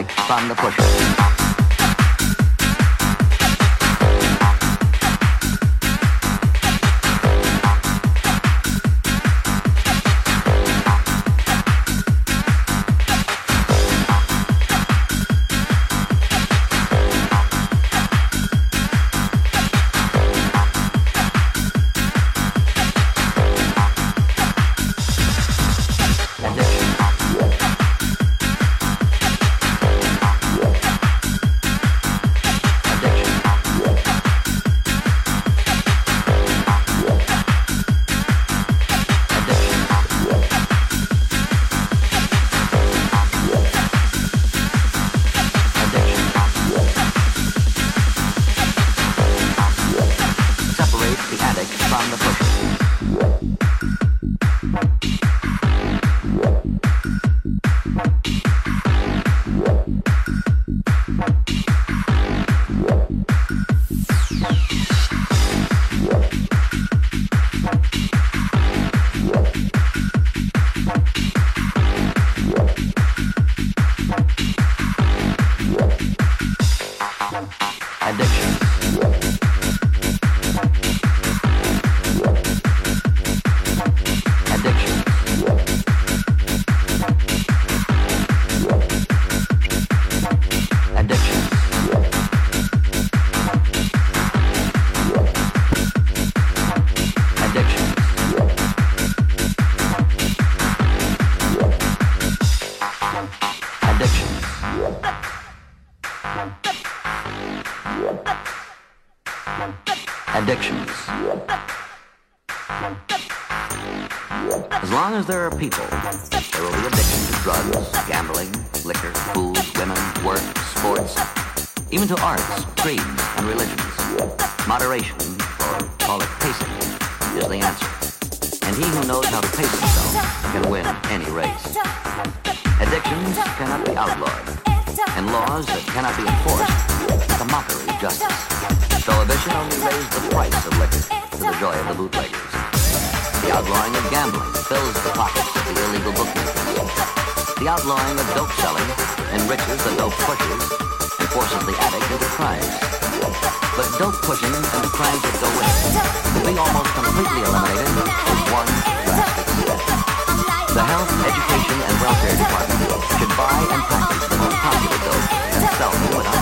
like Van the Pusher. addictions. As long as there are people, there will be addiction to drugs, gambling, liquor, food, women, work, sports, even to arts, creeds, and religions. Moderation, or call it pacing, is the answer. And he who knows how to pace himself can win any race. Addictions cannot be outlawed, and laws that cannot be enforced are the mockery of justice. Prohibition only raised the price of liquor to the joy of the bootleggers. The outlawing of gambling fills the pockets of the illegal bookmakers. The outlawing of dope selling enriches the dope pushers and forces the addict into crimes. But dope pushing and the crimes that go with it will be almost completely eliminated with one drastic step. The Health, Education, and Welfare Department should buy and practice the most popular dope and sell them without